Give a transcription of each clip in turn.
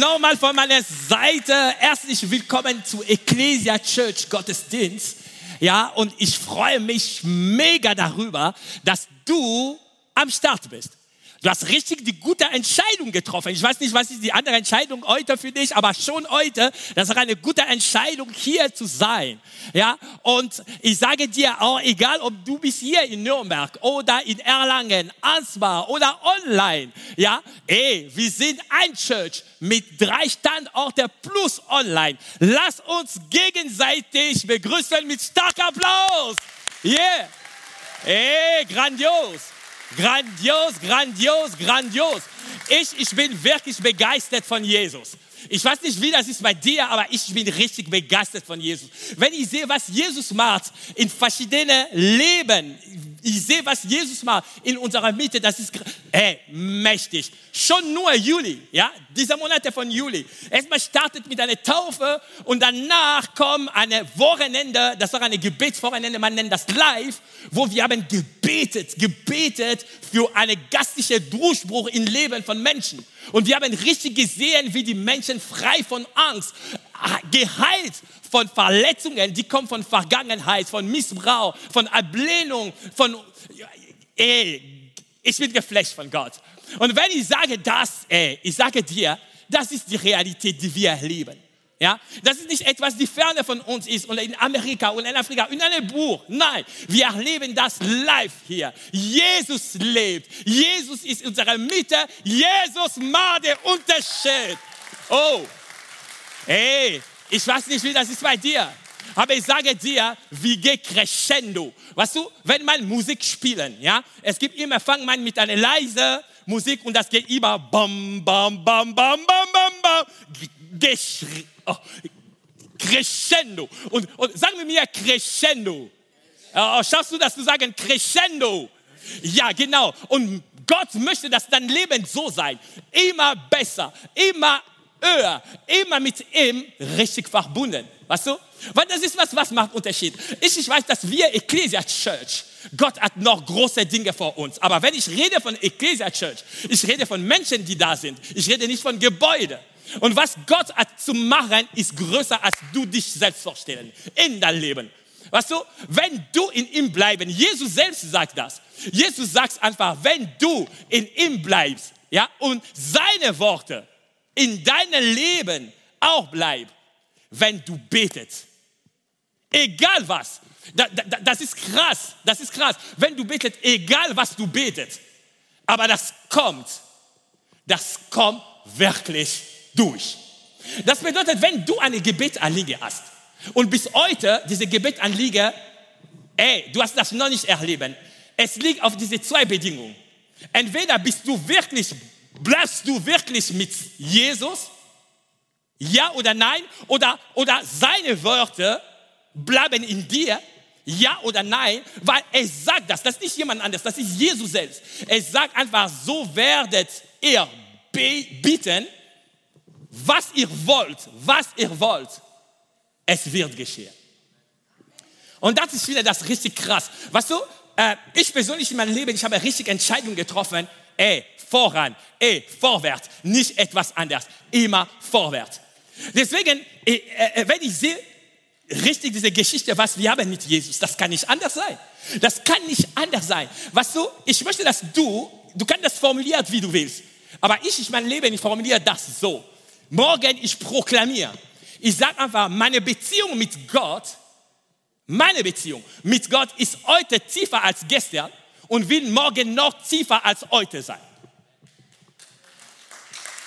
nochmal von meiner Seite herzlich willkommen zu Ecclesia Church Gottesdienst. Ja, und ich freue mich mega darüber, dass du am Start bist. Du hast richtig die gute Entscheidung getroffen. Ich weiß nicht, was ist die andere Entscheidung heute für dich, aber schon heute, das ist eine gute Entscheidung, hier zu sein. Ja, und ich sage dir auch, egal ob du bist hier in Nürnberg oder in Erlangen, Ansbach oder online, ja, ey, wir sind ein Church mit drei Standorten plus online. Lass uns gegenseitig begrüßen mit starkem Applaus. Yeah. Ey, grandios. Grandios, grandios, grandios. Ich, ich bin wirklich begeistert von Jesus. Ich weiß nicht, wie das ist bei dir, aber ich bin richtig begeistert von Jesus. Wenn ich sehe, was Jesus macht in verschiedenen Leben, ich sehe, was Jesus macht in unserer Mitte, das ist ey, mächtig. Schon nur Juli, ja, dieser Monate von Juli. Erstmal startet mit einer Taufe und danach kommt eine Wochenende, das war eine Gebetswochenende, man nennt das live, wo wir haben gebetet, gebetet für einen gastlichen Durchbruch im Leben von Menschen. Und wir haben richtig gesehen, wie die Menschen frei von Angst, geheilt von Verletzungen, die kommen von Vergangenheit, von Missbrauch, von Ablehnung, von, ey, ich bin geflasht von Gott. Und wenn ich sage das, ey, ich sage dir, das ist die Realität, die wir erleben. Ja, das ist nicht etwas, die ferne von uns ist und in Amerika und in Afrika, in einem Buch. Nein, wir erleben das live hier. Jesus lebt. Jesus ist in unserer Mitte. Jesus macht den Unterschied. Oh, hey, ich weiß nicht, wie das ist bei dir. Aber ich sage dir, wie geht crescendo. Weißt du, wenn man Musik spielen, ja, es gibt immer, fängt man mit einer leise Musik und das geht immer bam, bam, bam, bam, bam, bam, bam, oh, crescendo. Und, und sagen wir mir crescendo. Oh, schaffst du das zu sagen, crescendo? Ja, genau. Und Gott möchte, dass dein Leben so sein. Immer besser, immer höher, immer mit ihm richtig verbunden. Weißt du? Weil das ist was, was macht Unterschied. Ich, ich weiß, dass wir Ecclesia Church, Gott hat noch große Dinge vor uns. Aber wenn ich rede von Ecclesia Church, ich rede von Menschen, die da sind. Ich rede nicht von Gebäuden. Und was Gott hat zu machen, ist größer, als du dich selbst vorstellen in dein Leben. Weißt du, wenn du in ihm bleiben, Jesus selbst sagt das. Jesus sagt einfach, wenn du in ihm bleibst, ja, und seine Worte in deinem Leben auch bleiben, wenn du betest. Egal was. das ist krass. Das ist krass. Wenn du betest, egal was du betest. Aber das kommt. Das kommt wirklich durch. Das bedeutet, wenn du eine Gebetanliege hast und bis heute diese Gebetanliege, ey, du hast das noch nicht erlebt. Es liegt auf diese zwei Bedingungen. Entweder bist du wirklich, bleibst du wirklich mit Jesus, ja oder nein, oder, oder seine Worte bleiben in dir, ja oder nein, weil er sagt das, das ist nicht jemand anderes, das ist Jesus selbst. Er sagt einfach, so werdet ihr bitten, was ihr wollt, was ihr wollt, es wird geschehen. Und das ist wieder das richtig krass. Weißt du, äh, ich persönlich in meinem Leben, ich habe richtig Entscheidungen getroffen, ey, voran, ey, vorwärts, nicht etwas anderes, immer vorwärts. Deswegen, äh, äh, wenn ich sehe, richtig diese Geschichte, was wir haben mit Jesus, das kann nicht anders sein. Das kann nicht anders sein. Weißt du, ich möchte, dass du, du kannst das formulieren, wie du willst. Aber ich, ich mein Leben, ich formuliere das so. Morgen ich proklamiere. Ich sage einfach, meine Beziehung mit Gott, meine Beziehung mit Gott ist heute tiefer als gestern und will morgen noch tiefer als heute sein.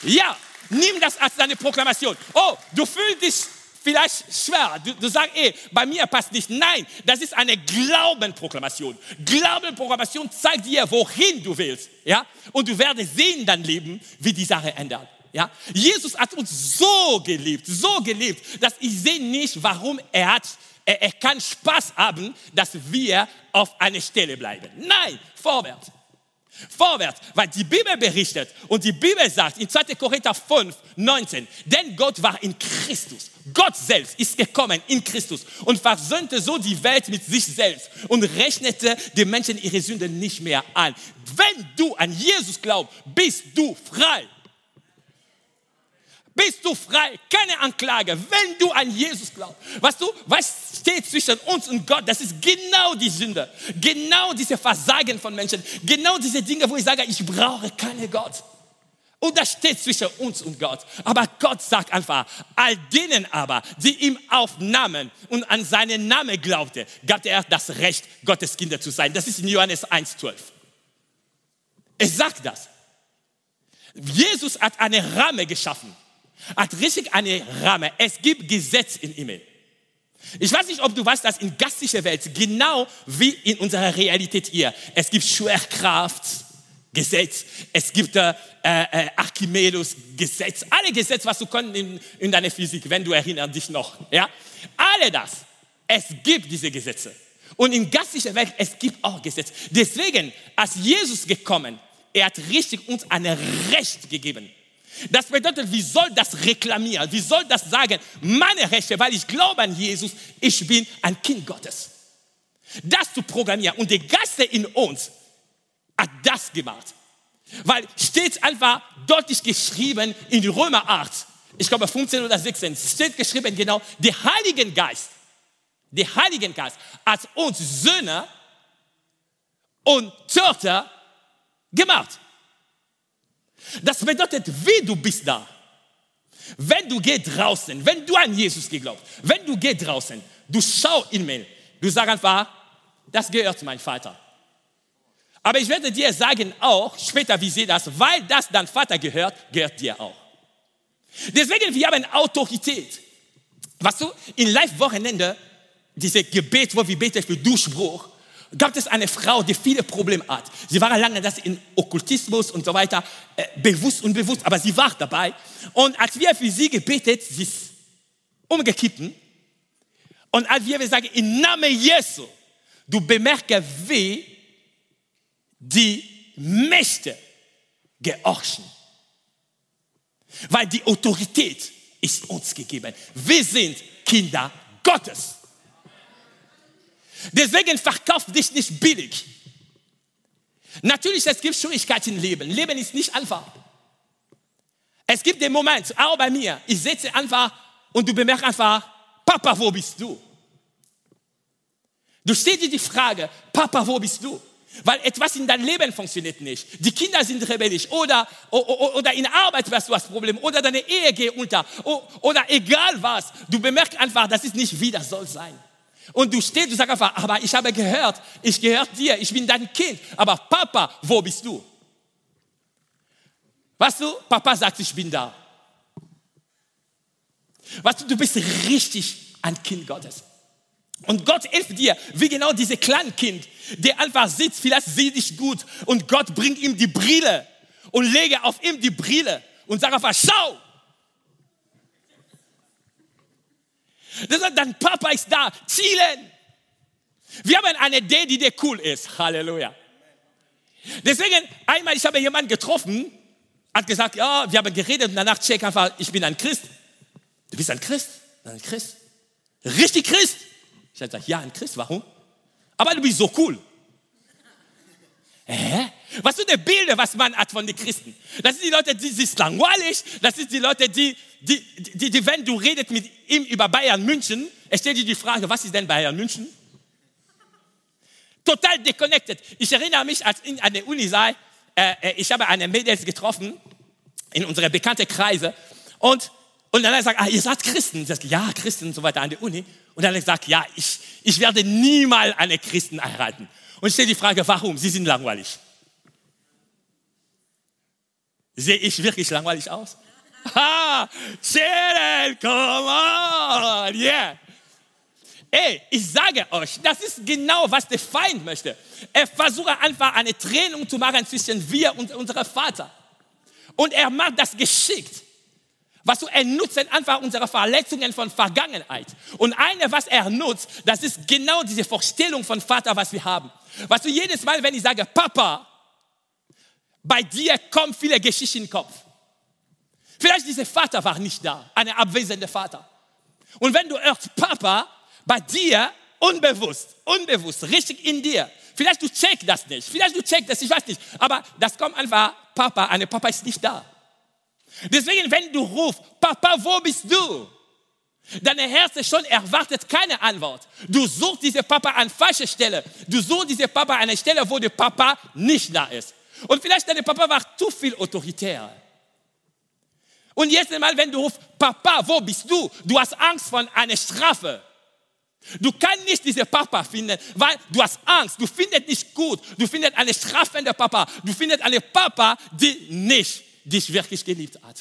Ja, nimm das als deine Proklamation. Oh, du fühlst dich vielleicht schwer. Du, du sagst, ey, bei mir passt nicht. Nein, das ist eine Glaubenproklamation. Glaubenproklamation zeigt dir, wohin du willst. Ja? Und du wirst sehen dein Leben, wie die Sache ändert. Ja? Jesus hat uns so geliebt, so geliebt, dass ich sehe nicht, warum er hat, er, er kann Spaß haben, dass wir auf einer Stelle bleiben. Nein, vorwärts. Vorwärts, weil die Bibel berichtet und die Bibel sagt in 2. Korinther 5, 19, denn Gott war in Christus. Gott selbst ist gekommen in Christus und versöhnte so die Welt mit sich selbst und rechnete den Menschen ihre Sünden nicht mehr an. Wenn du an Jesus glaubst, bist du frei. Bist du frei, keine Anklage, wenn du an Jesus glaubst. Weißt du, was steht zwischen uns und Gott? Das ist genau die Sünde, genau diese Versagen von Menschen, genau diese Dinge, wo ich sage, ich brauche keinen Gott. Und das steht zwischen uns und Gott. Aber Gott sagt einfach, all denen aber, die ihm aufnahmen und an seinen Namen glaubte, gab er das Recht, Gottes Kinder zu sein. Das ist in Johannes 1,12. Es sagt das. Jesus hat eine Ramme geschaffen. Hat richtig eine Ramme. Es gibt Gesetz im Himmel. Ich weiß nicht, ob du weißt, dass in gastlicher Welt, genau wie in unserer Realität hier, es gibt Schwerkraft, Gesetz, es gibt äh, äh, Archimedes Gesetz, alle Gesetze, was du kannst in, in deiner Physik, wenn du erinnerst dich noch, ja, alle das. Es gibt diese Gesetze. Und in gastlicher Welt, es gibt auch Gesetze. Deswegen, als Jesus gekommen, er hat richtig uns ein Recht gegeben. Das bedeutet, wie soll das reklamieren? Wie soll das sagen? Meine Rechte, weil ich glaube an Jesus, ich bin ein Kind Gottes. Das zu programmieren. Und der Geist in uns hat das gemacht. Weil steht einfach deutlich geschrieben in Römer 8, ich glaube 15 oder 16, steht geschrieben genau, der Heilige Geist, der Heilige Geist hat uns Söhne und Töchter gemacht. Das bedeutet, wie du bist da. Wenn du gehst draußen, wenn du an Jesus geglaubt, wenn du gehst draußen, du schau in mir, du sagst einfach, das gehört mein Vater. Aber ich werde dir sagen auch, später wie sie das, weil das dein Vater gehört, gehört dir auch. Deswegen, wir haben Autorität. Was du, in Live-Wochenende, diese Gebet, wo wir beten für Durchbruch, gab es eine Frau, die viele Probleme hat. Sie war lange das in Okkultismus und so weiter, äh, bewusst und bewusst, aber sie war dabei. Und als wir für sie gebetet, sie ist umgekippt. Und als wir sagen, im Namen Jesu, du bemerkst, wie die Mächte gehorchen. Weil die Autorität ist uns gegeben. Wir sind Kinder Gottes. Deswegen verkauf dich nicht billig. Natürlich, es gibt Schwierigkeiten im Leben. Leben ist nicht einfach. Es gibt den Moment, auch bei mir, ich sitze einfach und du bemerkst einfach, Papa, wo bist du? Du stellst dir die Frage, Papa, wo bist du? Weil etwas in deinem Leben funktioniert nicht. Die Kinder sind rebellisch oder, oder, oder in Arbeit hast du das Problem oder deine Ehe geht unter oder egal was. Du bemerkst einfach, das ist nicht wie das soll sein. Und du stehst, du sagst einfach, aber ich habe gehört, ich gehöre dir, ich bin dein Kind. Aber Papa, wo bist du? Weißt du, Papa sagt, ich bin da. Weißt du, du bist richtig ein Kind Gottes. Und Gott hilft dir, wie genau diese Kleinkind, der einfach sitzt, vielleicht sieht dich gut und Gott bringt ihm die Brille und lege auf ihm die Brille und sagt einfach, schau, Sagt, dein Papa ist da. Zielen. Wir haben eine Idee, die dir cool ist. Halleluja. Deswegen, einmal, ich habe jemanden getroffen, hat gesagt, ja, wir haben geredet und danach check einfach, ich bin ein Christ. Du bist ein Christ? Ein Christ? Richtig Christ? Ich habe gesagt, ja, ein Christ. Warum? Aber du bist so cool. Hä? Was sind die Bilder, was man hat von den Christen? Das sind die Leute, die sind langweilig. Das sind die Leute, die, die, die, die, wenn du redest mit ihm über Bayern München, er stellt dir die Frage, was ist denn Bayern München? Total deconnected. Ich erinnere mich, als ich an der Uni sei, äh, äh, ich habe eine Mädels getroffen in unsere bekannten Kreise und und dann er gesagt, ah, ihr seid Christen. Sage, ja, Christen und so weiter an der Uni. Und dann gesagt, ja, ich, ich werde niemals eine Christen heiraten. Und ich stelle die Frage, warum? Sie sind langweilig. Sehe ich wirklich langweilig aus? Ha! Cheryl, come on! Yeah! Ey, ich sage euch, das ist genau, was der Feind möchte. Er versucht einfach eine Trennung zu machen zwischen wir und unserem Vater. Und er macht das geschickt. Was du, er nutzt einfach unsere Verletzungen von Vergangenheit. Und eine, was er nutzt, das ist genau diese Vorstellung von Vater, was wir haben. Was du jedes Mal, wenn ich sage, Papa, bei dir kommen viele Geschichten in den Kopf. Vielleicht dieser Vater war nicht da, ein abwesender Vater. Und wenn du hörst Papa, bei dir unbewusst, unbewusst, richtig in dir. Vielleicht du checkst das nicht, vielleicht du checkst das, ich weiß nicht. Aber das kommt einfach, Papa, eine Papa ist nicht da. Deswegen, wenn du rufst, Papa, wo bist du? Deine Herz schon erwartet keine Antwort. Du suchst diese Papa an falscher Stelle. Du suchst diese Papa an einer Stelle, wo der Papa nicht da ist. Und vielleicht dein Papa war zu viel autoritär. Und jetzt einmal, wenn du rufst, Papa, wo bist du? Du hast Angst vor einer Strafe. Du kannst nicht diese Papa finden, weil du hast Angst. Du findest nicht gut. Du findest eine strafende Papa. Du findest eine Papa, die nicht dich wirklich geliebt hat.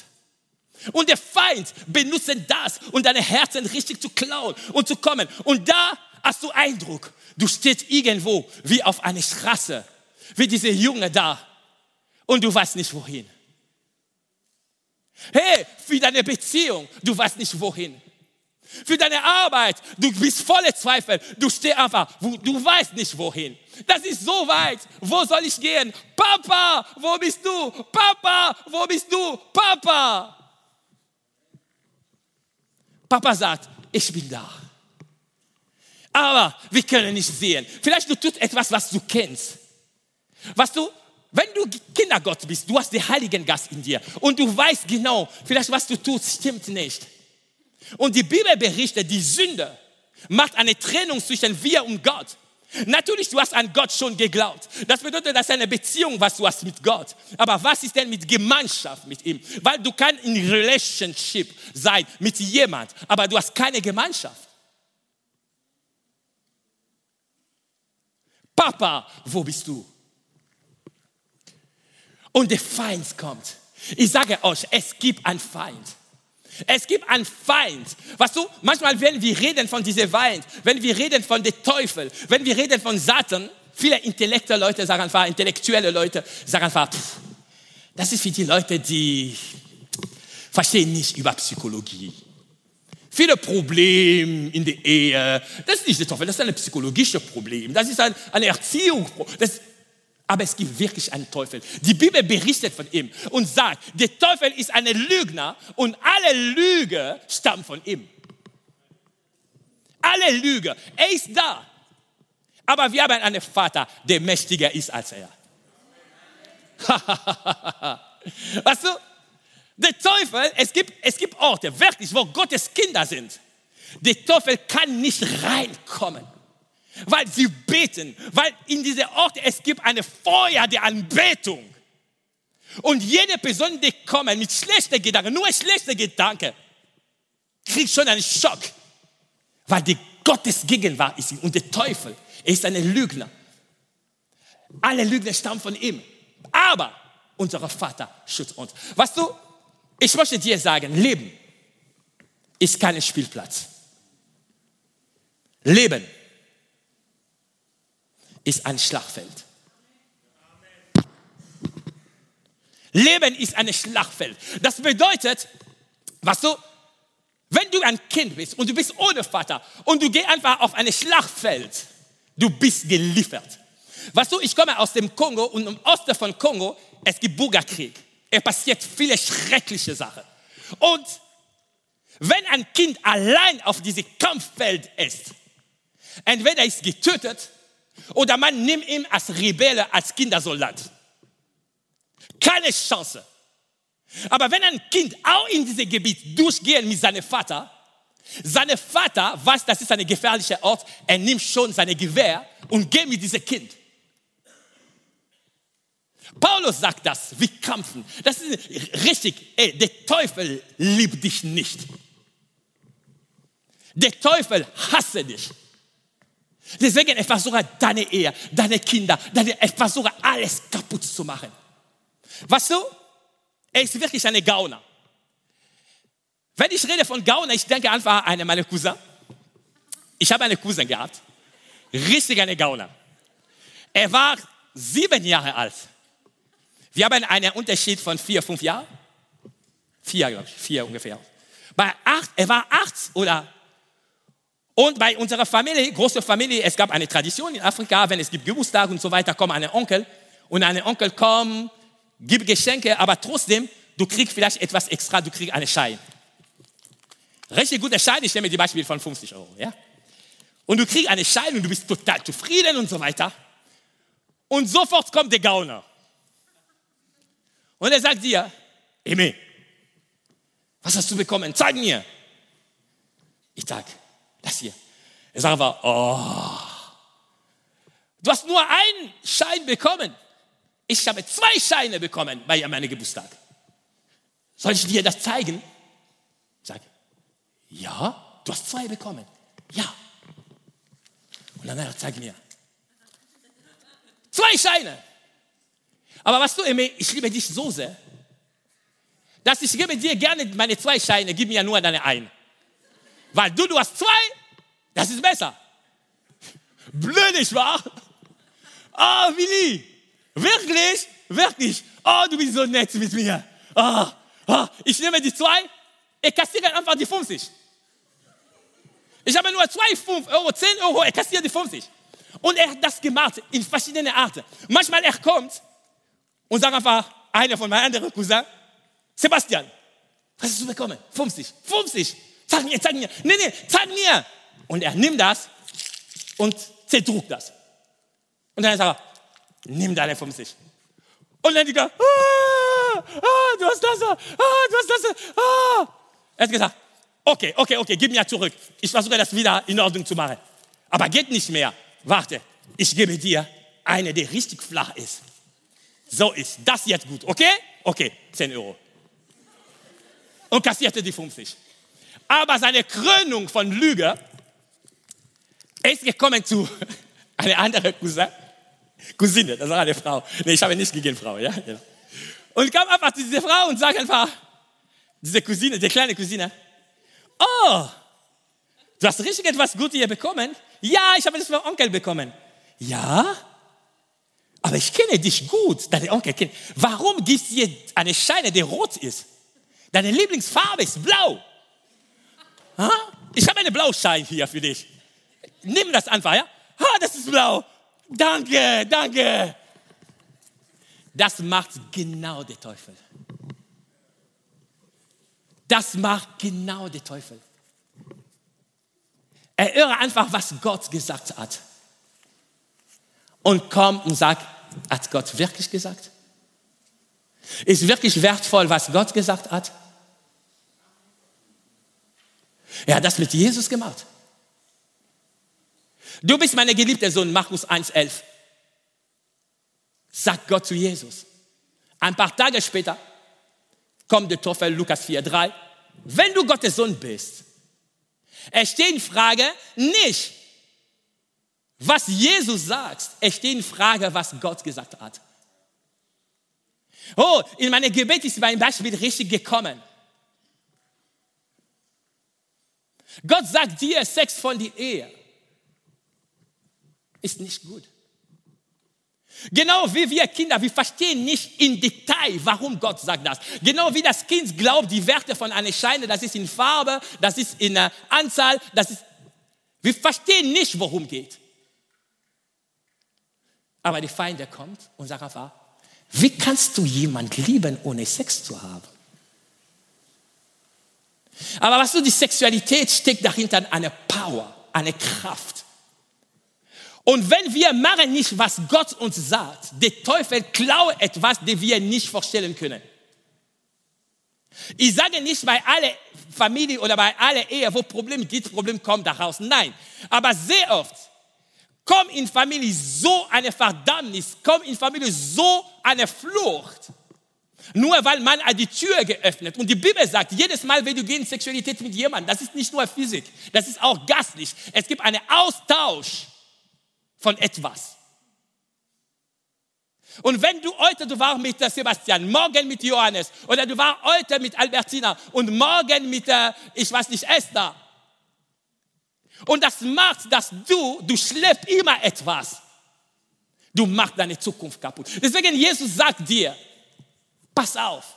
Und der Feind benutzt das, um deine Herzen richtig zu klauen und zu kommen. Und da hast du Eindruck, du stehst irgendwo wie auf einer Straße, wie diese Junge da. Und du weißt nicht wohin. Hey, für deine Beziehung, du weißt nicht wohin. Für deine Arbeit, du bist voller Zweifel. Du stehst einfach, du weißt nicht wohin. Das ist so weit. Wo soll ich gehen? Papa, wo bist du? Papa, wo bist du? Papa. Papa sagt, ich bin da. Aber wir können nicht sehen. Vielleicht du tust etwas, was du kennst. Was du, wenn du Kindergott bist, du hast den Heiligen Geist in dir und du weißt genau, vielleicht was du tust, stimmt nicht. Und die Bibel berichtet, die Sünde macht eine Trennung zwischen wir und Gott. Natürlich, du hast an Gott schon geglaubt. Das bedeutet, das ist eine Beziehung, was du hast mit Gott. Aber was ist denn mit Gemeinschaft mit ihm? Weil du kannst in Relationship sein mit jemand, aber du hast keine Gemeinschaft. Papa, wo bist du? Und der Feind kommt. Ich sage euch, es gibt einen Feind. Es gibt einen Feind. Weißt du, manchmal, wenn wir reden von diesem Feind, wenn wir reden von dem Teufel, wenn wir reden von Satan, viele intellektuelle Leute sagen einfach, intellektuelle Leute sagen einfach, pff, das ist für die Leute, die verstehen nicht über Psychologie. Viele Probleme in der Ehe, das ist nicht der Teufel, das ist ein psychologisches Problem, das ist ein, eine Erziehung. Das, aber es gibt wirklich einen Teufel. Die Bibel berichtet von ihm und sagt, der Teufel ist ein Lügner und alle Lüge stammen von ihm. Alle Lüge. Er ist da. Aber wir haben einen Vater, der mächtiger ist als er. weißt du, der Teufel, es gibt, es gibt Orte, wirklich, wo Gottes Kinder sind. Der Teufel kann nicht reinkommen weil sie beten, weil in diese Orte es gibt eine Feuer der Anbetung. Und jede Person, die kommt mit schlechten Gedanken, nur schlechte Gedanken, kriegt schon einen Schock, weil die Gottes Gegenwart ist und der Teufel ist ein Lügner. Alle Lügner stammen von ihm. Aber unser Vater schützt uns. Weißt du, ich möchte dir sagen, Leben ist kein Spielplatz. Leben ist ein Schlachtfeld. Leben ist ein Schlachtfeld. Das bedeutet, was du, wenn du ein Kind bist und du bist ohne Vater und du gehst einfach auf ein Schlachtfeld, du bist geliefert. Weißt du, ich komme aus dem Kongo und im Osten von Kongo, es gibt Bürgerkrieg. Es passiert viele schreckliche Sachen. Und wenn ein Kind allein auf diesem Kampffeld ist, entweder ist getötet oder man nimmt ihn als Rebelle, als Kindersoldat. Keine Chance. Aber wenn ein Kind auch in dieses Gebiet durchgeht mit seinem Vater, sein Vater weiß, das ist ein gefährlicher Ort, er nimmt schon sein Gewehr und geht mit diesem Kind. Paulus sagt das, wir kämpfen. Das ist richtig. Ey, der Teufel liebt dich nicht. Der Teufel hasse dich. Deswegen, er versucht deine Ehe, deine Kinder, deine, er versucht alles kaputt zu machen. Weißt du, er ist wirklich eine Gauner. Wenn ich rede von Gauner, ich denke einfach an eine meiner Cousin. Ich habe einen Cousin gehabt, richtig eine Gauner. Er war sieben Jahre alt. Wir haben einen Unterschied von vier, fünf Jahren. Vier, glaube ich, vier ungefähr. Bei acht, er war acht oder und bei unserer Familie, große Familie, es gab eine Tradition in Afrika, wenn es gibt Geburtstag und so weiter, kommt ein Onkel und ein Onkel kommt, gibt Geschenke, aber trotzdem, du kriegst vielleicht etwas extra, du kriegst einen Schein. Richtig guter Schein, ich nehme die Beispiel von 50 Euro, ja? Und du kriegst einen Schein und du bist total zufrieden und so weiter. Und sofort kommt der Gauner. Und er sagt dir, Eme, Was hast du bekommen? Zeig mir. Ich sag, das hier. Er sagt aber, oh, du hast nur einen Schein bekommen. Ich habe zwei Scheine bekommen bei meinem Geburtstag. Soll ich dir das zeigen? Sage, ja, du hast zwei bekommen. Ja. Und dann zeig mir. Zwei Scheine. Aber was du, Emil, ich liebe dich so sehr, dass ich gebe dir gerne meine zwei Scheine, gib mir nur deine ein. Weil du, du hast zwei, das ist besser. Blöd, nicht wahr? Oh, Willi, wirklich, wirklich. Oh, du bist so nett mit mir. Oh, oh, ich nehme die zwei, ich kassiere einfach die 50. Ich habe nur zwei, 5 Euro, 10 Euro, er kassiert die 50. Und er hat das gemacht in verschiedenen Arten. Manchmal er kommt und sagt einfach, einer von meinen anderen Cousins, Sebastian, was hast du bekommen? 50, 50. Zeig mir, zeig mir. Nee, nee, zeig mir. Und er nimmt das und zerdruckt das. Und dann sagt er, nimm deine 50. Und dann die ah, ah, du hast das, ah, du hast das, ah. Er hat gesagt, okay, okay, okay, gib mir zurück. Ich versuche das wieder in Ordnung zu machen. Aber geht nicht mehr. Warte, ich gebe dir eine, die richtig flach ist. So ist das jetzt gut, okay? Okay, 10 Euro. Und kassierte die 50. Aber seine Krönung von Lüge ist gekommen zu einer anderen Cousin, Cousine, das war eine Frau. Nee, ich habe nicht gegen Frau, ja. Genau. Und kam einfach zu dieser Frau und sagt einfach, diese Cousine, die kleine Cousine, oh, du hast richtig etwas Gutes hier bekommen? Ja, ich habe das von Onkel bekommen. Ja? Aber ich kenne dich gut, deine Onkel kennt. Warum gibst du dir eine Scheine, die rot ist? Deine Lieblingsfarbe ist blau. Ha? Ich habe eine Blauschein hier für dich. Nimm das einfach, ja? Ha, das ist blau. Danke, danke. Das macht genau der Teufel. Das macht genau der Teufel. Erhöre einfach, was Gott gesagt hat. Und komm und sag, hat Gott wirklich gesagt? Ist wirklich wertvoll, was Gott gesagt hat? Er hat das mit Jesus gemacht. Du bist meine geliebte Sohn, Markus 1,11. Sagt Gott zu Jesus. Ein paar Tage später kommt der Teufel, Lukas 4,3. Wenn du Gottes Sohn bist, es steht in Frage nicht, was Jesus sagt, es steht in Frage, was Gott gesagt hat. Oh, in meinem Gebet ist mein Beispiel richtig gekommen. Gott sagt dir, Sex von der Ehe ist nicht gut. Genau wie wir Kinder, wir verstehen nicht im Detail, warum Gott sagt das. Genau wie das Kind glaubt, die Werte von einer Scheine, das ist in Farbe, das ist in Anzahl, das ist. Wir verstehen nicht, worum geht. Aber die Feinde kommt und sagt einfach, wie kannst du jemanden lieben, ohne Sex zu haben? Aber was du, die Sexualität steckt dahinter eine Power, eine Kraft. Und wenn wir machen nicht, was Gott uns sagt, der Teufel klaut etwas, das wir nicht vorstellen können. Ich sage nicht bei aller Familie oder bei aller Ehe, wo Problem gibt, Problem kommt daraus. Nein. Aber sehr oft kommt in Familie so eine Verdammnis, kommt in Familie so eine Flucht. Nur weil man die Tür geöffnet. Und die Bibel sagt, jedes Mal, wenn du gehst in Sexualität mit jemandem, das ist nicht nur Physik, das ist auch gastlich. Es gibt einen Austausch von etwas. Und wenn du heute, du warst mit Sebastian, morgen mit Johannes oder du warst heute mit Albertina und morgen mit, ich weiß nicht, Esther. Und das macht, dass du, du schläfst immer etwas. Du machst deine Zukunft kaputt. Deswegen Jesus sagt dir, pass auf.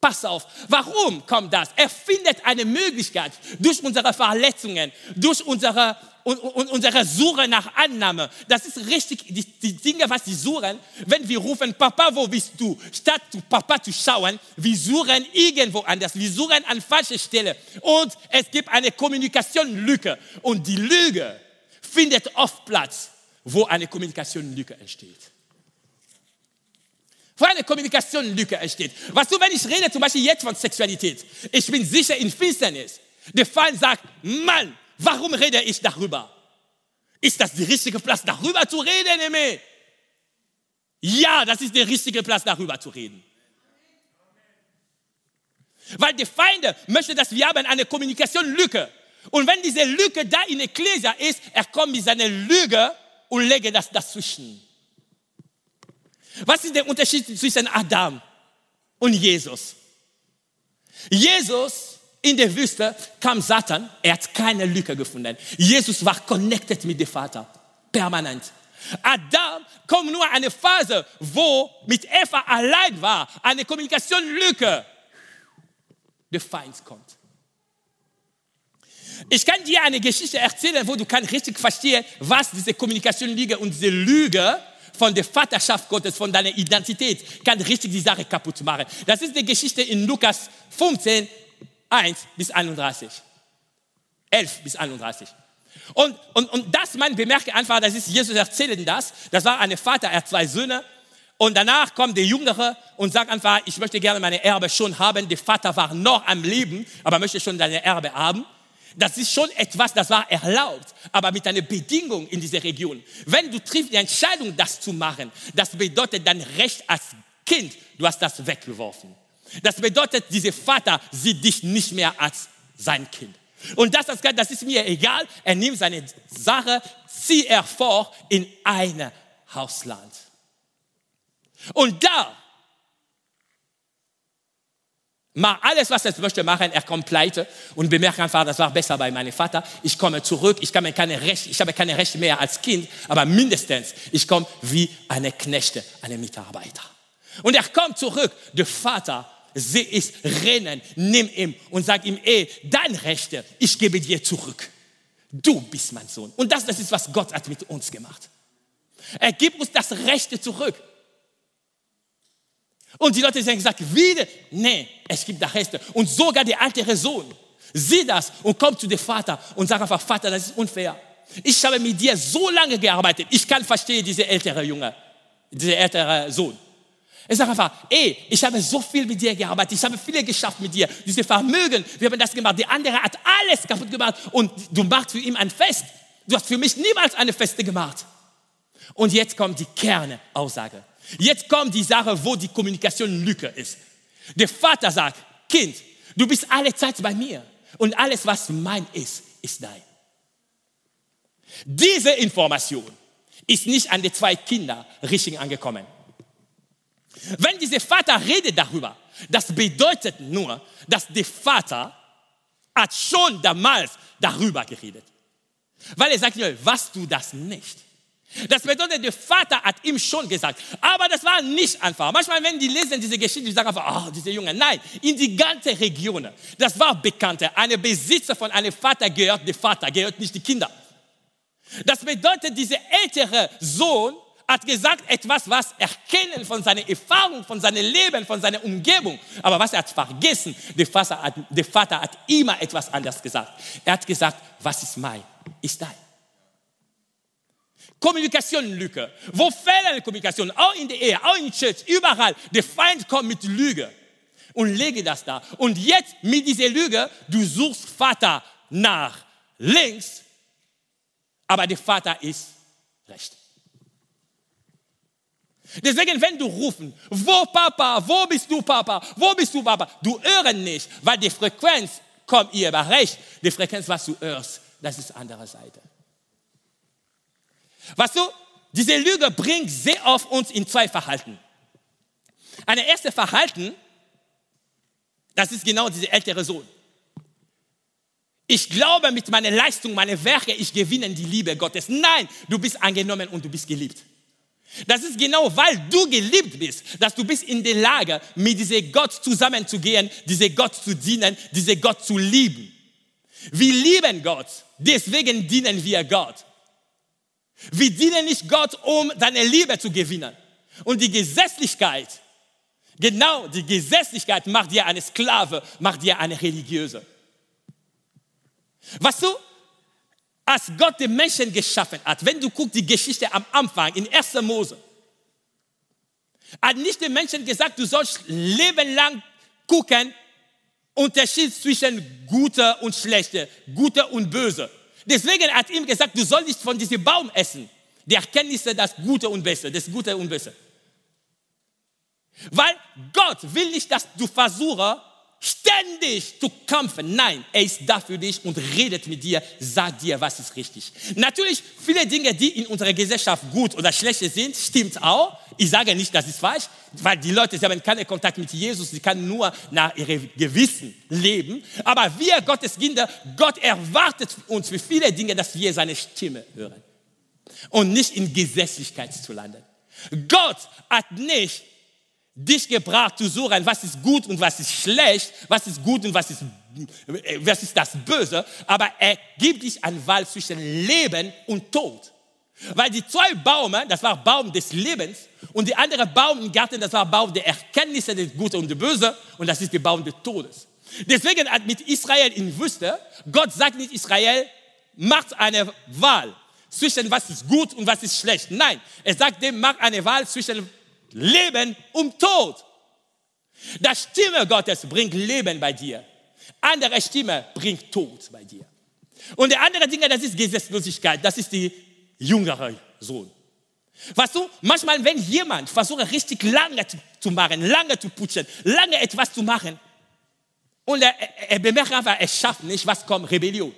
Pass auf. Warum kommt das? Er findet eine Möglichkeit durch unsere Verletzungen, durch unsere, unsere Suche nach Annahme. Das ist richtig, die, die Dinge, was sie suchen. Wenn wir rufen, Papa, wo bist du? Statt zu Papa zu schauen, wir suchen irgendwo anders. Wir suchen an falscher Stelle. Und es gibt eine Kommunikationslücke. Und die Lüge findet oft Platz, wo eine Kommunikationslücke entsteht. Wo eine Kommunikationslücke entsteht. Was du, wenn ich rede zum Beispiel jetzt von Sexualität, ich bin sicher in Finsternis. Der Feind sagt, Mann, warum rede ich darüber? Ist das der richtige Platz, darüber zu reden, Eme? Ja, das ist der richtige Platz, darüber zu reden. Weil die Feinde möchten, dass wir haben eine Kommunikationslücke. Und wenn diese Lücke da in der Ekklesia ist, er kommt mit seiner Lüge und lege das dazwischen. Was ist der Unterschied zwischen Adam und Jesus? Jesus in der Wüste kam Satan, er hat keine Lücke gefunden. Jesus war connected mit dem Vater, permanent. Adam kommt nur eine Phase, wo mit Eva allein war, eine Kommunikationslücke. Der Feind kommt. Ich kann dir eine Geschichte erzählen, wo du kannst richtig verstehen, was diese Kommunikationslüge und diese Lüge von der Vaterschaft Gottes, von deiner Identität, kann richtig die Sache kaputt machen. Das ist die Geschichte in Lukas 15, 1 bis 31. 11 bis 31. Und, und, und das, man bemerkt einfach, das ist, Jesus erzählt das, das war ein Vater, er hat zwei Söhne, und danach kommt der Jüngere und sagt einfach, ich möchte gerne meine Erbe schon haben. Der Vater war noch am Leben, aber möchte schon seine Erbe haben. Das ist schon etwas, das war erlaubt, aber mit einer Bedingung in dieser Region. Wenn du triffst die Entscheidung, das zu machen, das bedeutet dein Recht als Kind, du hast das weggeworfen. Das bedeutet, dieser Vater sieht dich nicht mehr als sein Kind. Und das, das, ist mir egal. Er nimmt seine Sache, zieht er vor in ein Hausland. Und da Mach alles, was er möchte machen, er kommt pleite und bemerkt einfach, das war besser bei meinem Vater. Ich komme zurück, ich, kann keine Rechte, ich habe keine Rechte mehr als Kind, aber mindestens, ich komme wie eine Knechte, eine Mitarbeiter. Und er kommt zurück, der Vater sie ist rennen, nimm ihn und sag ihm, ey, dein Rechte, ich gebe dir zurück. Du bist mein Sohn. Und das, das ist, was Gott hat mit uns gemacht. Er gibt uns das Rechte zurück. Und die Leute sagen, gesagt, wieder, nee, es gibt das Reste. Und sogar der ältere Sohn sieht das und kommt zu dem Vater und sagt einfach, Vater, das ist unfair. Ich habe mit dir so lange gearbeitet, ich kann verstehen, diese ältere Junge, dieser ältere Sohn. Er sagt einfach, ey, ich habe so viel mit dir gearbeitet, ich habe viele geschafft mit dir, diese Vermögen, wir haben das gemacht, der andere hat alles kaputt gemacht und du machst für ihn ein Fest. Du hast für mich niemals eine Feste gemacht. Und jetzt kommt die Kernaussage. Jetzt kommt die Sache, wo die Kommunikation Lücke ist. Der Vater sagt, Kind, du bist alle Zeit bei mir und alles, was mein ist, ist dein. Diese Information ist nicht an die zwei Kinder richtig angekommen. Wenn dieser Vater redet darüber, das bedeutet nur, dass der Vater hat schon damals darüber geredet. Weil er sagt, was du das nicht. Das bedeutet, der Vater hat ihm schon gesagt. Aber das war nicht einfach. Manchmal, wenn die lesen diese Geschichte, die sagen einfach, oh, diese Junge. Nein, in die ganze Region. Das war bekannt. Ein Besitzer von einem Vater gehört der Vater, gehört nicht die Kinder. Das bedeutet, dieser ältere Sohn hat gesagt etwas, was erkennen von seiner Erfahrung, von seinem Leben, von seiner Umgebung. Aber was er hat vergessen, der Vater hat, der Vater hat immer etwas anderes gesagt. Er hat gesagt, was ist mein, ist dein. Kommunikationslücke. Wo fehlt eine Kommunikation? Auch in der Ehe, auch in Church, überall. Der Feind kommt mit Lüge und lege das da. Und jetzt mit dieser Lüge, du suchst Vater nach links, aber der Vater ist rechts. Deswegen, wenn du rufen, wo Papa, wo bist du Papa, wo bist du Papa, du hörst nicht, weil die Frequenz kommt ihr aber recht. Die Frequenz, was du hörst, das ist andere Seite. Weißt du, diese Lüge bringt sehr oft uns in zwei Verhalten. Ein erstes Verhalten, das ist genau dieser ältere Sohn. Ich glaube mit meiner Leistung, meinen Werke, ich gewinne die Liebe Gottes. Nein, du bist angenommen und du bist geliebt. Das ist genau, weil du geliebt bist, dass du bist in der Lage, mit diesem Gott zusammenzugehen, diesem Gott zu dienen, diesem Gott zu lieben. Wir lieben Gott, deswegen dienen wir Gott. Wir dienen nicht Gott, um deine Liebe zu gewinnen. Und die Gesetzlichkeit, genau die Gesetzlichkeit macht dir eine Sklave, macht dir eine Religiöse. Weißt du, als Gott den Menschen geschaffen hat, wenn du guckst die Geschichte am Anfang in 1. Mose, Hat nicht den Menschen gesagt, du sollst lebenlang gucken, Unterschied zwischen Gute und Schlechte, Gute und Böse. Deswegen hat ihm gesagt, du sollst nicht von diesem Baum essen. Die Erkenntnisse, das Gute und Böse, das Gute und Böse. Weil Gott will nicht, dass du versuchst, ständig zu kämpfen. Nein, er ist da für dich und redet mit dir, sagt dir, was ist richtig. Natürlich, viele Dinge, die in unserer Gesellschaft gut oder schlecht sind, stimmt auch. Ich sage nicht, das ist falsch, weil die Leute sie haben keinen Kontakt mit Jesus, sie können nur nach ihrem Gewissen leben. Aber wir, Gottes Kinder, Gott erwartet uns für viele Dinge, dass wir seine Stimme hören und nicht in Gesetzlichkeit zu landen. Gott hat nicht dich gebracht zu suchen, was ist gut und was ist schlecht, was ist gut und was ist, was ist das Böse, aber er gibt dich eine Wahl zwischen Leben und Tod. Weil die zwei Bäume, das war Baum des Lebens und die andere Baum im Garten, das war Baum der Erkenntnisse des Guten und des Bösen und das ist der Baum des Todes. Deswegen hat mit Israel in Wüste, Gott sagt nicht Israel, macht eine Wahl zwischen was ist gut und was ist schlecht. Nein, er sagt dem, mach eine Wahl zwischen Leben und Tod. Das Stimme Gottes bringt Leben bei dir. Andere Stimme bringt Tod bei dir. Und der andere Dinge, das ist Gesetzlosigkeit. Das ist die jüngere Sohn. Weißt du, manchmal, wenn jemand versucht, richtig lange zu machen, lange zu putzen, lange etwas zu machen, und er, er bemerkt einfach, er schafft nicht, was kommt? Rebellion.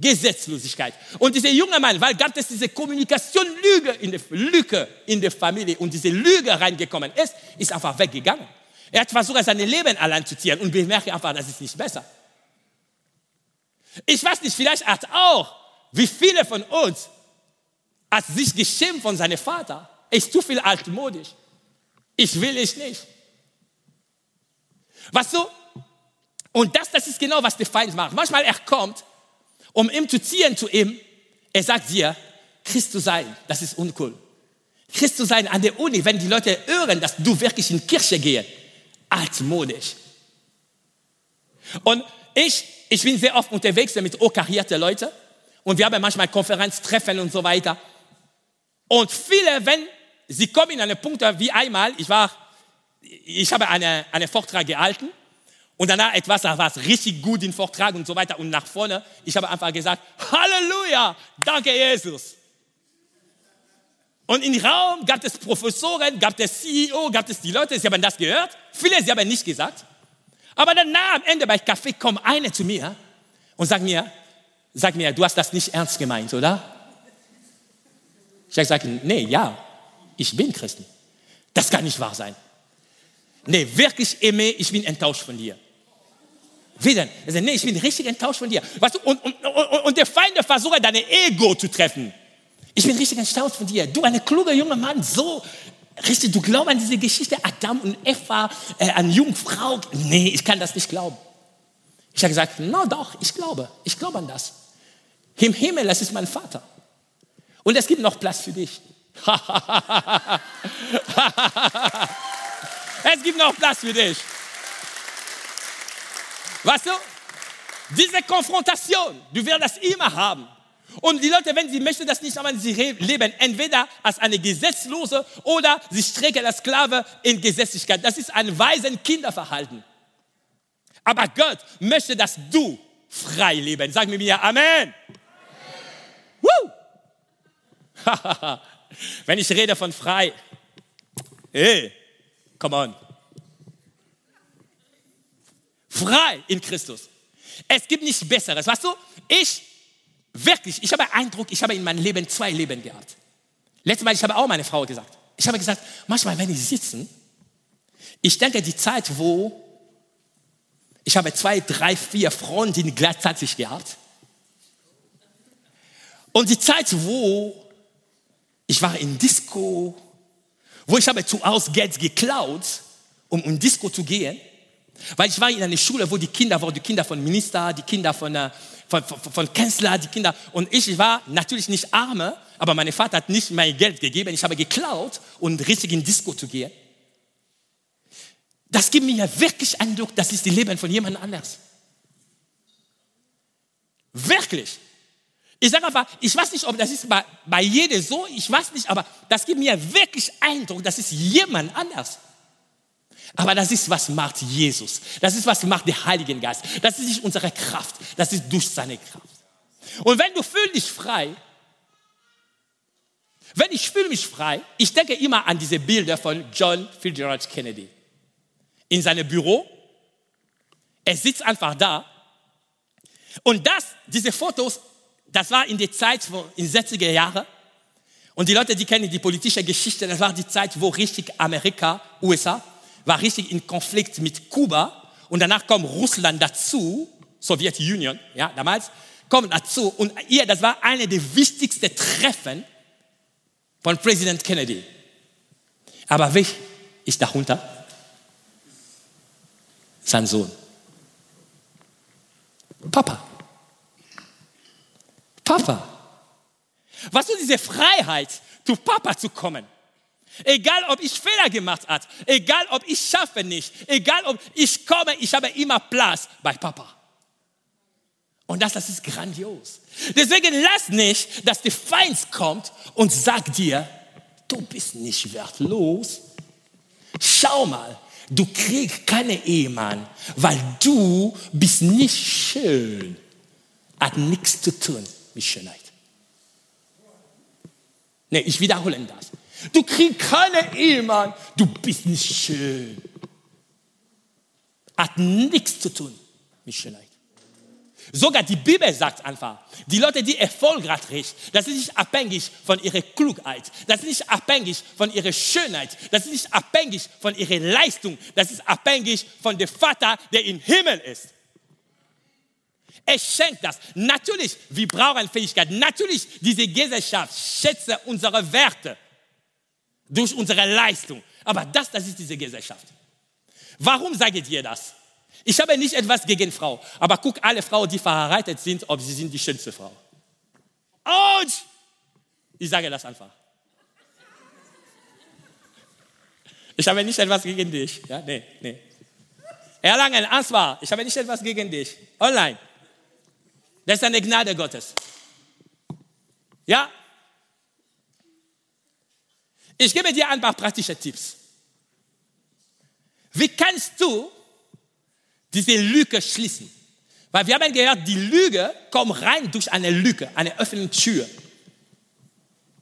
Gesetzlosigkeit. Und dieser junge Mann, weil gab es diese Kommunikation-Lüge in der Lücke in der Familie und diese Lüge reingekommen ist, ist einfach weggegangen. Er hat versucht, sein Leben allein zu ziehen und bemerkt einfach, das ist nicht besser. Ich weiß nicht, vielleicht hat auch, wie viele von uns, hat sich geschämt von seinem Vater. Er ist zu viel altmodisch. Ich will es nicht. Weißt du? Und das, das ist genau, was der Feind macht. Manchmal er kommt um ihm zu ziehen zu ihm. Er sagt dir, Christ zu sein, das ist uncool. Christ zu sein an der Uni, wenn die Leute hören, dass du wirklich in Kirche gehst, altmodisch. Und ich, ich bin sehr oft unterwegs mit hochkarierten Leuten und wir haben manchmal Konferenztreffen und so weiter. Und viele, wenn sie kommen in einen Punkt wie einmal, ich war, ich habe eine, einen Vortrag gehalten und danach etwas, da war es richtig gut im Vortrag und so weiter. Und nach vorne, ich habe einfach gesagt, Halleluja, danke Jesus. Und im Raum gab es Professoren, gab es CEO, gab es die Leute, sie haben das gehört. Viele, sie haben nicht gesagt. Aber danach am Ende bei Kaffee kommt eine zu mir und sagt mir, sag mir, du hast das nicht ernst gemeint, oder? Ich habe gesagt, nee, ja, ich bin Christen. Das kann nicht wahr sein. Nee, wirklich, Emme, ich bin enttäuscht von dir. Wie denn? Er sagt, nee, ich bin richtig enttäuscht von dir. Weißt du, und, und, und, und der Feind versucht, deine Ego zu treffen. Ich bin richtig enttäuscht von dir. Du, ein kluger junger Mann, so richtig, du glaubst an diese Geschichte Adam und Eva, äh, an Jungfrau. Nee, ich kann das nicht glauben. Ich habe gesagt, na no, doch, ich glaube, ich glaube an das. Im Himmel, das ist mein Vater. Und es gibt noch Platz für dich. es gibt noch Platz für dich. Weißt du? Diese Konfrontation, du wirst das immer haben. Und die Leute, wenn sie möchten das nicht, aber sie leben entweder als eine Gesetzlose oder sie strecken als Sklave in Gesetzlichkeit. Das ist ein weisen Kinderverhalten. Aber Gott möchte, dass du frei leben. Sag mir mir Amen. Amen. wenn ich rede von frei, hey, come on. Frei in Christus. Es gibt nichts Besseres. Weißt du, ich, wirklich, ich habe Eindruck, ich habe in meinem Leben zwei Leben gehabt. Letztes Mal, ich habe auch meine Frau gesagt. Ich habe gesagt, manchmal, wenn ich sitze, ich denke, die Zeit, wo ich habe zwei, drei, vier Freundinnen gleichzeitig gehabt. Und die Zeit, wo ich war in Disco, wo ich habe zu Hause Geld geklaut, um in Disco zu gehen. Weil ich war in einer Schule, wo die Kinder waren, die Kinder von Minister, die Kinder von, äh, von, von, von Kanzler, die Kinder. Und ich war natürlich nicht arme, aber mein Vater hat nicht mein Geld gegeben. Ich habe geklaut, um richtig in Disco zu gehen. Das gibt mir wirklich Eindruck, das ist das Leben von jemand anders. Wirklich. Ich sage einfach, ich weiß nicht, ob das ist bei, bei jedem so, ich weiß nicht, aber das gibt mir wirklich Eindruck, das ist jemand anders. Aber das ist, was macht Jesus. Das ist, was macht der Heilige Geist. Das ist nicht unsere Kraft, das ist durch seine Kraft. Und wenn du fühlst dich frei, wenn ich fühle mich frei, ich denke immer an diese Bilder von John Fitzgerald Kennedy. In seinem Büro, er sitzt einfach da. Und das, diese Fotos, das war in der Zeit, in den 60er Jahren. Und die Leute, die kennen die politische Geschichte, das war die Zeit, wo richtig Amerika, USA, war richtig in Konflikt mit Kuba. Und danach kommt Russland dazu, Sowjetunion, ja, damals, kommt dazu. Und ihr, das war eine der wichtigsten Treffen von Präsident Kennedy. Aber wer ist darunter? Sein Sohn. Papa. Papa. Was ist diese Freiheit, zu Papa zu kommen? Egal, ob ich Fehler gemacht habe, egal, ob ich schaffe nicht, egal, ob ich komme, ich habe immer Platz bei Papa. Und das, das ist grandios. Deswegen lass nicht, dass der Feind kommt und sagt dir, du bist nicht wertlos. Schau mal, du kriegst keinen Ehemann, weil du bist nicht schön. Hat nichts zu tun mit Schönheit. Nee, ich wiederhole das. Du kriegst keinen Ehemann, du bist nicht schön. Hat nichts zu tun mit Schönheit. Sogar die Bibel sagt einfach, die Leute, die erfolgreich sind, das ist nicht abhängig von ihrer Klugheit, das ist nicht abhängig von ihrer Schönheit, das ist nicht abhängig von ihrer Leistung, das ist abhängig von dem Vater, der im Himmel ist. Er schenkt das. Natürlich, wir brauchen Fähigkeit. Natürlich, diese Gesellschaft schätzt unsere Werte durch unsere Leistung. Aber das, das ist diese Gesellschaft. Warum sage ich dir das? Ich habe nicht etwas gegen Frau, aber guck alle Frauen, die verheiratet sind, ob sie sind die schönste Frau. Und ich sage das einfach. Ich habe nicht etwas gegen dich. Ja, nee, nee. Erlangen, Ansvar, ich habe nicht etwas gegen dich. Online. Das ist eine Gnade Gottes. Ja? Ich gebe dir ein paar praktische Tipps. Wie kannst du diese Lücke schließen. Weil wir haben gehört, die Lüge kommt rein durch eine Lücke, eine offene Tür.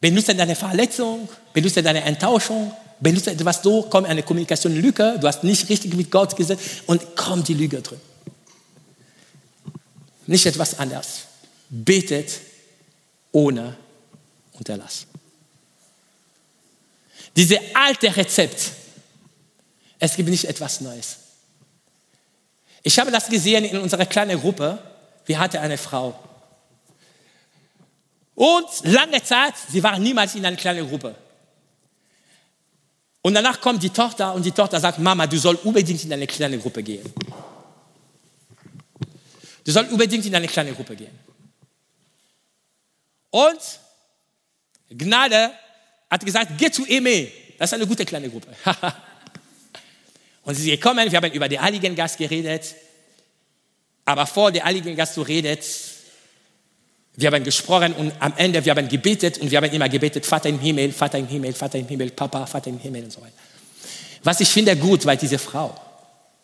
Benutze deine Verletzung, benutze deine Enttäuschung, benutze etwas so, kommt eine Kommunikationslücke, du hast nicht richtig mit Gott gesetzt und kommt die Lüge drin. Nicht etwas anderes. Betet ohne Unterlass. Diese alte Rezept, es gibt nicht etwas Neues. Ich habe das gesehen in unserer kleinen Gruppe. Wir hatten eine Frau. Und lange Zeit, sie war niemals in einer kleinen Gruppe. Und danach kommt die Tochter und die Tochter sagt, Mama, du sollst unbedingt in eine kleine Gruppe gehen. Du sollst unbedingt in eine kleine Gruppe gehen. Und Gnade hat gesagt, geh zu Eme. Das ist eine gute kleine Gruppe. Und sie ist gekommen, wir haben über den Heiligen Geist geredet. Aber vor der Heiligen Geist zu redet, wir haben gesprochen und am Ende wir haben gebetet und wir haben immer gebetet, Vater im Himmel, Vater im Himmel, Vater im Himmel, Papa, Vater im Himmel und so weiter. Was ich finde gut, weil diese Frau,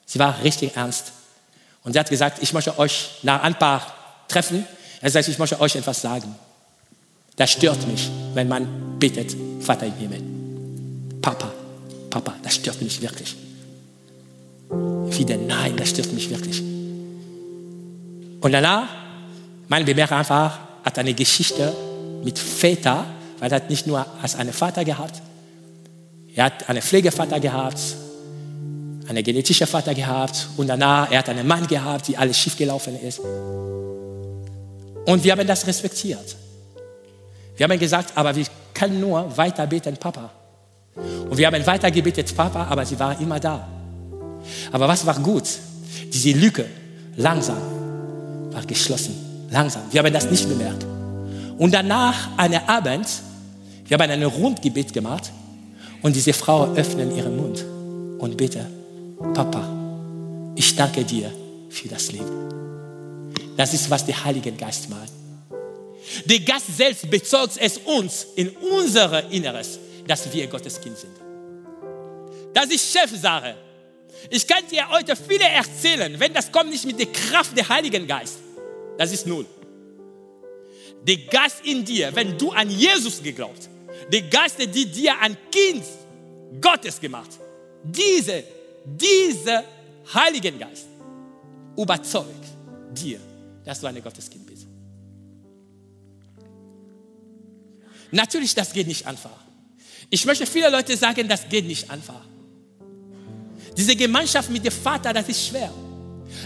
sie war richtig ernst. Und sie hat gesagt, ich möchte euch nach ein paar Treffen, er sagt, ich möchte euch etwas sagen. Das stört mich, wenn man betet, Vater im Himmel. Papa, Papa, das stört mich wirklich. Wieder nein, das stört mich wirklich. Und danach, mein Bemerker einfach, hat eine Geschichte mit Väter, weil er hat nicht nur als einen Vater gehabt, er hat einen Pflegevater gehabt, einen genetischen Vater gehabt und danach, er hat einen Mann gehabt, die alles schief gelaufen ist. Und wir haben das respektiert. Wir haben gesagt, aber wir können nur weiter beten, Papa. Und wir haben weiter gebetet, Papa, aber sie war immer da. Aber was war gut? Diese Lücke, langsam, war geschlossen. Langsam. Wir haben das nicht bemerkt. Und danach, einen Abend, wir haben ein Rundgebet gemacht und diese Frau öffnet ihren Mund und bitte, Papa, ich danke dir für das Leben. Das ist, was der Heilige Geist macht. Der Geist selbst bezeugt es uns in unser Inneres, dass wir Gottes Kind sind. Das ist Chefsache. Ich kann dir heute viele erzählen, wenn das kommt nicht mit der Kraft des Heiligen Geist. Das ist null. Der Geist in dir, wenn du an Jesus geglaubt, der Geist, der dir ein Kind Gottes gemacht, diese, diese Heiligen Geist überzeugt dir, dass du ein Gotteskind bist. Natürlich, das geht nicht einfach. Ich möchte viele Leute sagen, das geht nicht einfach. Diese Gemeinschaft mit dem Vater, das ist schwer.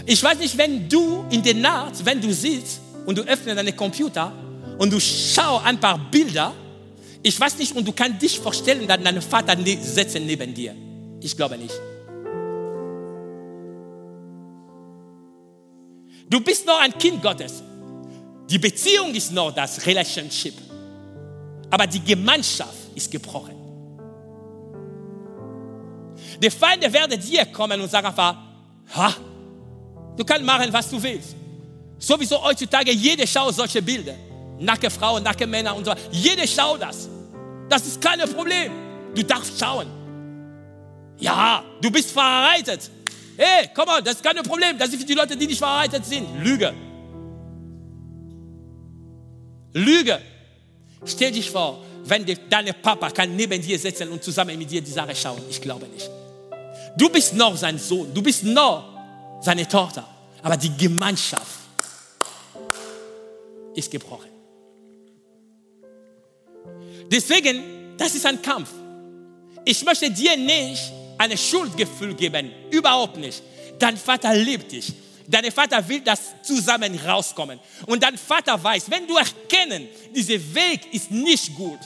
Ich weiß nicht, wenn du in der Nacht, wenn du sitzt und du öffnest deinen Computer und du schaust ein paar Bilder, ich weiß nicht, und du kannst dich vorstellen, dass dein Vater ne-, sitzt neben dir. Ich glaube nicht. Du bist noch ein Kind Gottes. Die Beziehung ist noch das Relationship. Aber die Gemeinschaft ist gebrochen. Die Feinde werden dir kommen und sagen einfach, ha, du kannst machen, was du willst. Sowieso heutzutage, jede schaut solche Bilder. Nacke Frauen, nacke Männer und so weiter. Jede schaut das. Das ist kein Problem. Du darfst schauen. Ja, du bist verheiratet. Hey, komm mal, das ist kein Problem. Das ist für die Leute, die nicht verheiratet sind. Lüge. Lüge. Stell dich vor, wenn dein Papa kann neben dir sitzen und zusammen mit dir die Sache schauen. Ich glaube nicht. Du bist noch sein Sohn, du bist noch seine Tochter. Aber die Gemeinschaft ist gebrochen. Deswegen, das ist ein Kampf. Ich möchte dir nicht ein Schuldgefühl geben, überhaupt nicht. Dein Vater liebt dich. Dein Vater will, dass zusammen rauskommen. Und dein Vater weiß, wenn du erkennen, dieser Weg ist nicht gut,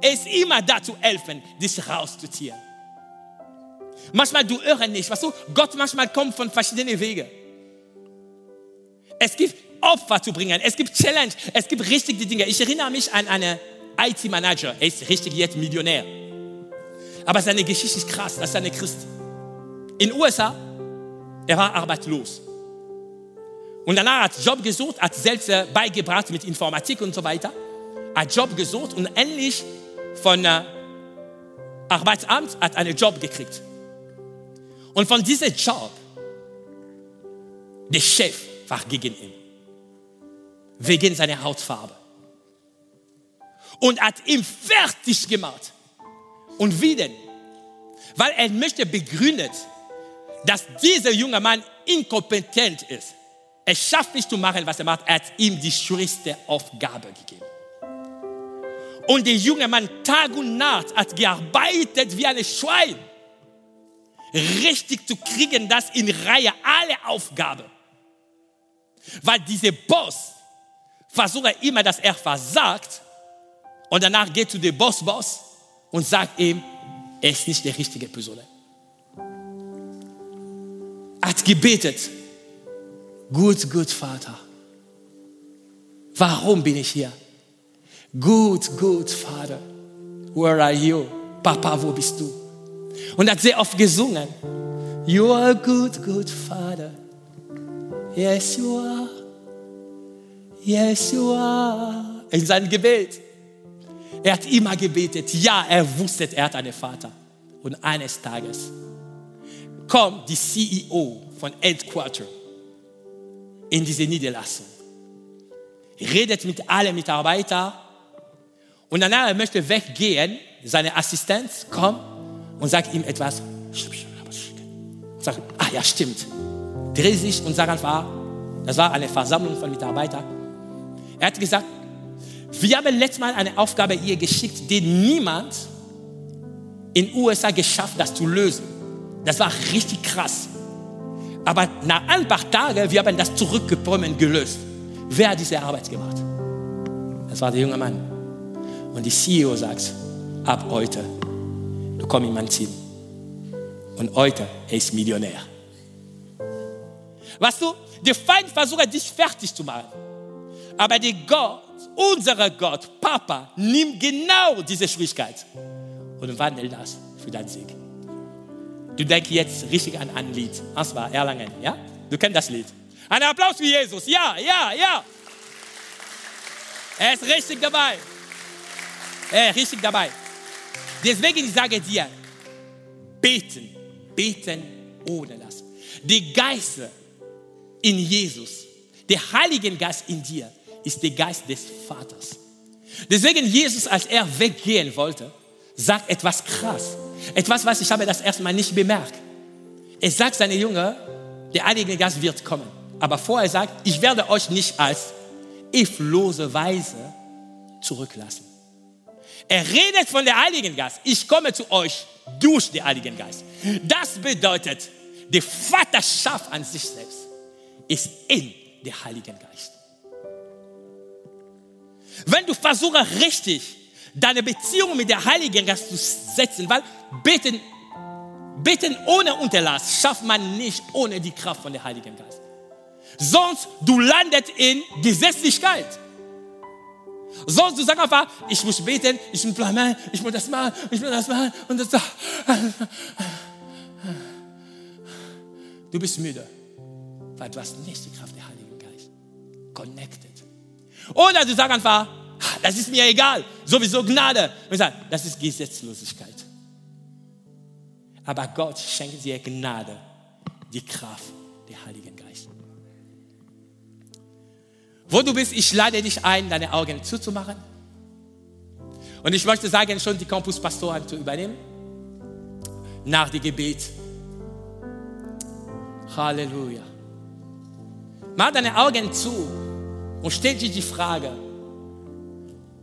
er ist immer da zu helfen, dich rauszuziehen. Manchmal du irre nicht, weißt du, Gott manchmal kommt von verschiedenen Wegen. Es gibt Opfer zu bringen, es gibt Challenge, es gibt richtige Dinge. Ich erinnere mich an einen IT-Manager, er ist richtig jetzt Millionär. Aber seine Geschichte ist krass, das ist eine Christ. In den USA, er war arbeitslos. Und danach hat er Job gesucht, hat selbst beigebracht mit Informatik und so weiter. Hat Job gesucht und endlich von äh, Arbeitsamt hat einen Job gekriegt. Und von diesem Job, der Chef war gegen ihn. Wegen seiner Hautfarbe. Und hat ihn fertig gemacht. Und wie denn? Weil er möchte begründet, dass dieser junge Mann inkompetent ist. Er schafft nicht zu machen, was er macht. Er hat ihm die schwierigste Aufgabe gegeben. Und der junge Mann Tag und Nacht hat gearbeitet wie ein Schwein richtig zu kriegen, das in Reihe alle Aufgaben. Weil dieser Boss versucht immer, dass er versagt und danach geht zu dem Boss-Boss und sagt ihm, er ist nicht der richtige Person. Hat gebetet. Gut, gut, Vater. Warum bin ich hier? Gut, gut, Vater. Where are you? Papa, wo bist du? und hat sehr oft gesungen. You are good, good Father. Yes, you are. Yes, you are. In seinem Gebet. Er hat immer gebetet. Ja, er wusste, er hat einen Vater. Und eines Tages kommt die CEO von Headquarter in diese Niederlassung, redet mit allen Mitarbeitern und danach er möchte weggehen. Seine Assistenz kommt und sagt ihm etwas. Sagt, ah ja, stimmt. Dreh sich und sagt einfach, das war eine Versammlung von Mitarbeitern. Er hat gesagt, wir haben letztes Mal eine Aufgabe ihr geschickt, die niemand in den USA geschafft, das zu lösen. Das war richtig krass. Aber nach ein paar Tagen, wir haben das zurückgekommen gelöst. Wer hat diese Arbeit gemacht? Das war der junge Mann. Und die CEO sagt, ab heute du kommst in mein Team. Und heute, er ist Millionär. Weißt du, der Feind versucht, dich fertig zu machen. Aber der Gott, unser Gott, Papa, nimmt genau diese Schwierigkeit und wandelt das für deinen Sieg. Du denkst jetzt richtig an ein Lied. Das war Erlangen, ja? Du kennst das Lied. Ein Applaus für Jesus. Ja, ja, ja. Er ist richtig dabei. Er ist richtig dabei. Deswegen sage ich dir, beten, beten ohne das. Die Geister in Jesus, der Heilige Geist in dir, ist der Geist des Vaters. Deswegen Jesus, als er weggehen wollte, sagt etwas krass. Etwas, was ich habe das erstmal nicht bemerkt. Er sagt seine Jünger, der Heilige Geist wird kommen. Aber vorher sagt, ich werde euch nicht als hilflose Weise zurücklassen. Er redet von der Heiligen Geist. Ich komme zu euch durch den Heiligen Geist. Das bedeutet, die Vaterschaft an sich selbst ist in der Heiligen Geist. Wenn du versuchst richtig deine Beziehung mit der Heiligen Geist zu setzen, weil beten, beten ohne Unterlass schafft man nicht ohne die Kraft von der Heiligen Geist. Sonst du landet in Gesetzlichkeit. Sonst du sagst einfach, ich muss beten, ich muss bleiben, ich muss das machen, ich muss das machen und das. Du bist müde, weil du hast nicht die Kraft der Heiligen Geist. Connected. Oder du sagst einfach, das ist mir egal, sowieso Gnade. Und sag, das ist Gesetzlosigkeit. Aber Gott schenkt dir Gnade, die Kraft der Heiligen Geist. Wo du bist, ich lade dich ein, deine Augen zuzumachen. Und ich möchte sagen, schon die Campuspastoren zu übernehmen. Nach dem Gebet. Halleluja. Mach deine Augen zu und stell dir die Frage,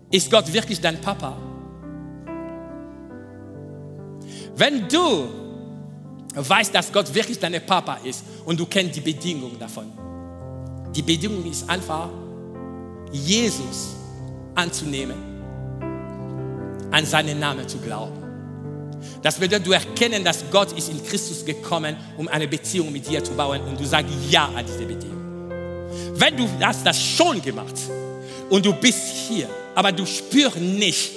ist Gott wirklich dein Papa? Wenn du weißt, dass Gott wirklich dein Papa ist und du kennst die Bedingungen davon, die Bedingung ist einfach, Jesus anzunehmen, an seinen Namen zu glauben. Das bedeutet, du erkennen, dass Gott ist in Christus gekommen, um eine Beziehung mit dir zu bauen und du sagst Ja an diese Beziehung. Wenn du hast das schon gemacht und du bist hier, aber du spürst nicht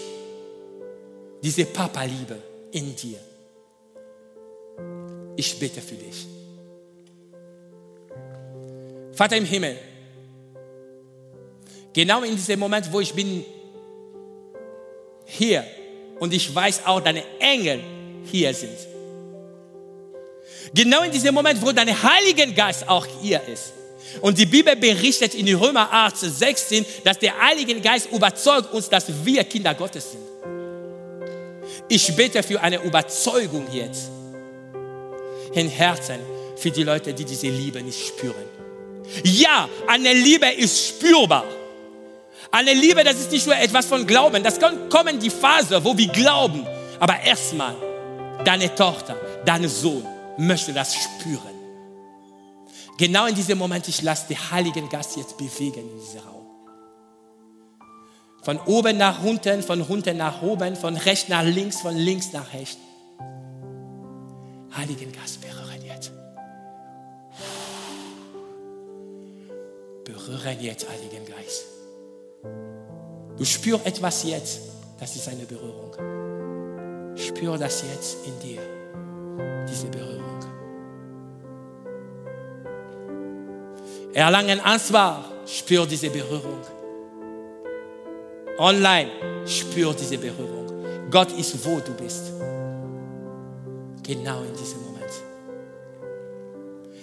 diese Papa-Liebe in dir, ich bete für dich. Vater im Himmel, genau in diesem Moment, wo ich bin hier und ich weiß auch, deine Engel hier sind. Genau in diesem Moment, wo dein Heiliger Geist auch hier ist. Und die Bibel berichtet in Römer 8, 16, dass der Heilige Geist überzeugt uns, dass wir Kinder Gottes sind. Ich bete für eine Überzeugung jetzt in Herzen für die Leute, die diese Liebe nicht spüren. Ja, eine Liebe ist spürbar. Eine Liebe, das ist nicht nur etwas von Glauben. Das kann kommen die Phase, wo wir glauben. Aber erstmal, deine Tochter, dein Sohn möchte das spüren. Genau in diesem Moment, ich lasse den Heiligen Geist jetzt bewegen in diesem Raum. Von oben nach unten, von unten nach oben, von rechts nach links, von links nach rechts. Heiligen Geist berühren jetzt. Berühren jetzt, Heiligen Geist. Du spürst etwas jetzt, das ist eine Berührung. Spür das jetzt in dir, diese Berührung. Erlangen Ansvar, spür diese Berührung. Online, spür diese Berührung. Gott ist, wo du bist. Genau in diesem Moment.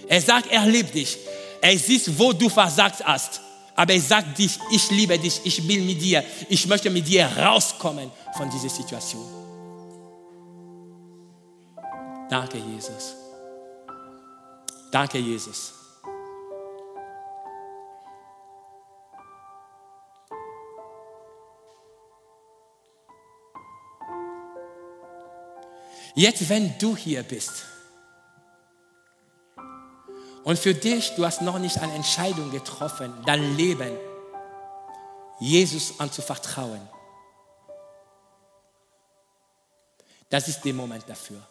Er sagt, er liebt dich. Er sieht, wo du versagt hast. Aber er sagt dich, ich liebe dich, ich will mit dir, ich möchte mit dir rauskommen von dieser Situation. Danke, Jesus. Danke, Jesus. Jetzt, wenn du hier bist und für dich, du hast noch nicht eine Entscheidung getroffen, dein Leben Jesus anzuvertrauen, das ist der Moment dafür.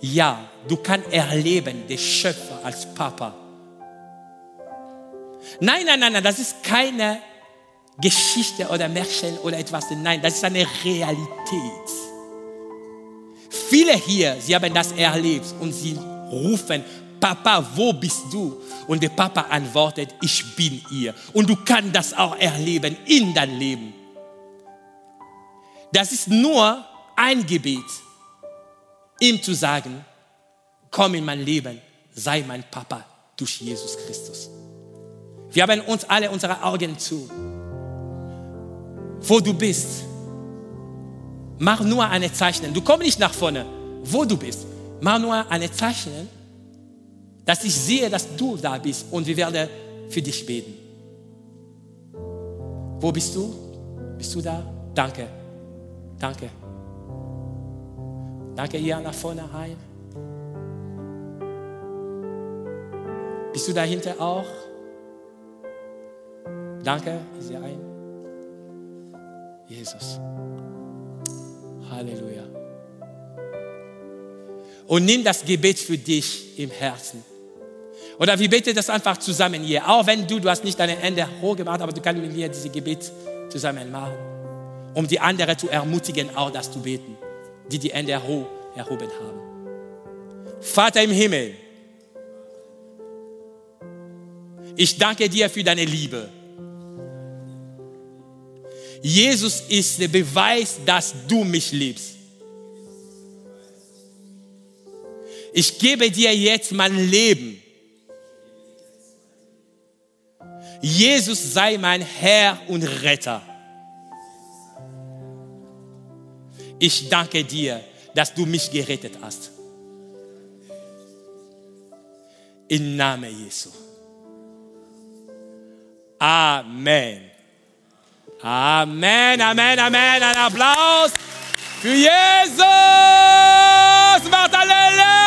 Ja, du kannst erleben, den Schöpfer als Papa. Nein, nein, nein, nein, das ist keine Geschichte oder Märchen oder etwas. Nein, das ist eine Realität. Viele hier, sie haben das erlebt und sie rufen, Papa, wo bist du? Und der Papa antwortet, ich bin hier. Und du kannst das auch erleben in dein Leben. Das ist nur ein Gebet, ihm zu sagen, komm in mein Leben, sei mein Papa durch Jesus Christus. Wir haben uns alle unsere Augen zu. Wo du bist, mach nur eine Zeichnung. Du kommst nicht nach vorne, wo du bist. Mach nur eine Zeichnung, dass ich sehe, dass du da bist und wir werden für dich beten. Wo bist du? Bist du da? Danke. Danke. Danke hier nach vorne rein. Bist du dahinter auch? Danke, ist hier ein. Jesus. Halleluja. Und nimm das Gebet für dich im Herzen. Oder wir beten das einfach zusammen hier. Auch wenn du, du hast nicht deine Hände hoch gemacht, aber du kannst mit mir dieses Gebet zusammen machen. Um die anderen zu ermutigen, auch das zu beten, die die Hände hoch erhoben haben. Vater im Himmel, ich danke dir für deine Liebe. Jesus ist der Beweis, dass du mich liebst. Ich gebe dir jetzt mein Leben. Jesus sei mein Herr und Retter. Ich danke dir, dass du mich gerettet hast. Im Namen Jesu. Amen. Amen, Amen, Amen. Ein Applaus für Jesus. Macht alle Lärm.